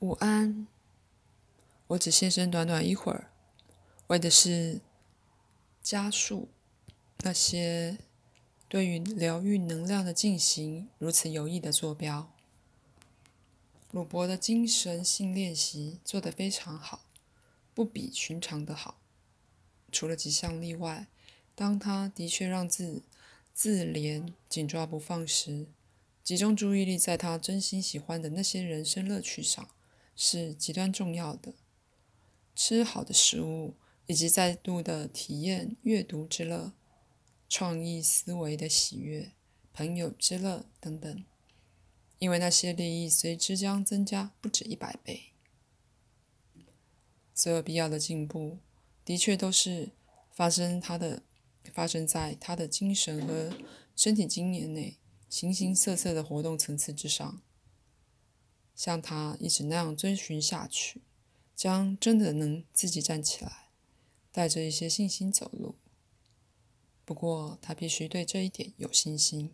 午安。我只现身短短一会儿，为的是加速那些对于疗愈能量的进行如此有益的坐标。鲁伯的精神性练习做得非常好，不比寻常的好。除了几项例外，当他的确让自自怜紧抓不放时。集中注意力在他真心喜欢的那些人生乐趣上，是极端重要的。吃好的食物，以及再度的体验阅读之乐、创意思维的喜悦、朋友之乐等等，因为那些利益随之将增加不止一百倍。所有必要的进步，的确都是发生他的发生在他的精神和身体经验内。形形色色的活动层次之上，像他一直那样遵循下去，将真的能自己站起来，带着一些信心走路。不过他必须对这一点有信心，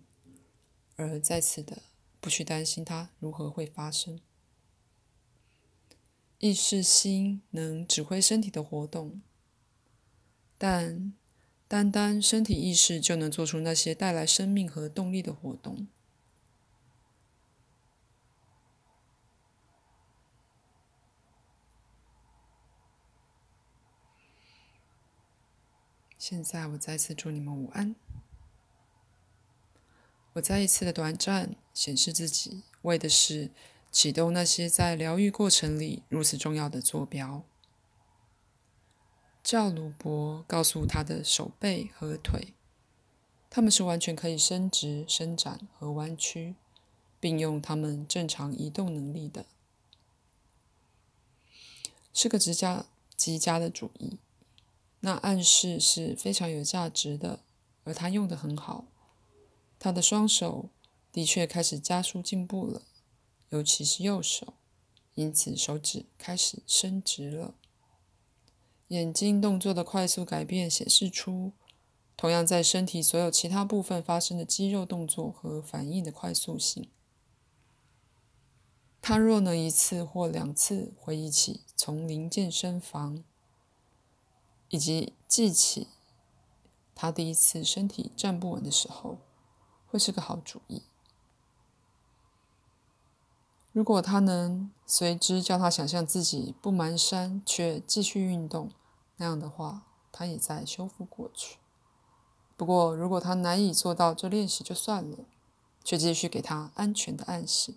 而再次的不去担心它如何会发生。意识心能指挥身体的活动，但。单单身体意识就能做出那些带来生命和动力的活动。现在，我再次祝你们午安。我再一次的短暂显示自己，为的是启动那些在疗愈过程里如此重要的坐标。赵鲁伯告诉他的手背和腿，他们是完全可以伸直、伸展和弯曲，并用他们正常移动能力的，是个极佳极佳的主意。那暗示是非常有价值的，而他用的很好。他的双手的确开始加速进步了，尤其是右手，因此手指开始伸直了。眼睛动作的快速改变显示出，同样在身体所有其他部分发生的肌肉动作和反应的快速性。他若能一次或两次回忆起丛林健身房，以及记起他第一次身体站不稳的时候，会是个好主意。如果他能随之叫他想象自己不蹒跚却继续运动，那样的话，他也在修复过去。不过，如果他难以做到这练习就算了，却继续给他安全的暗示，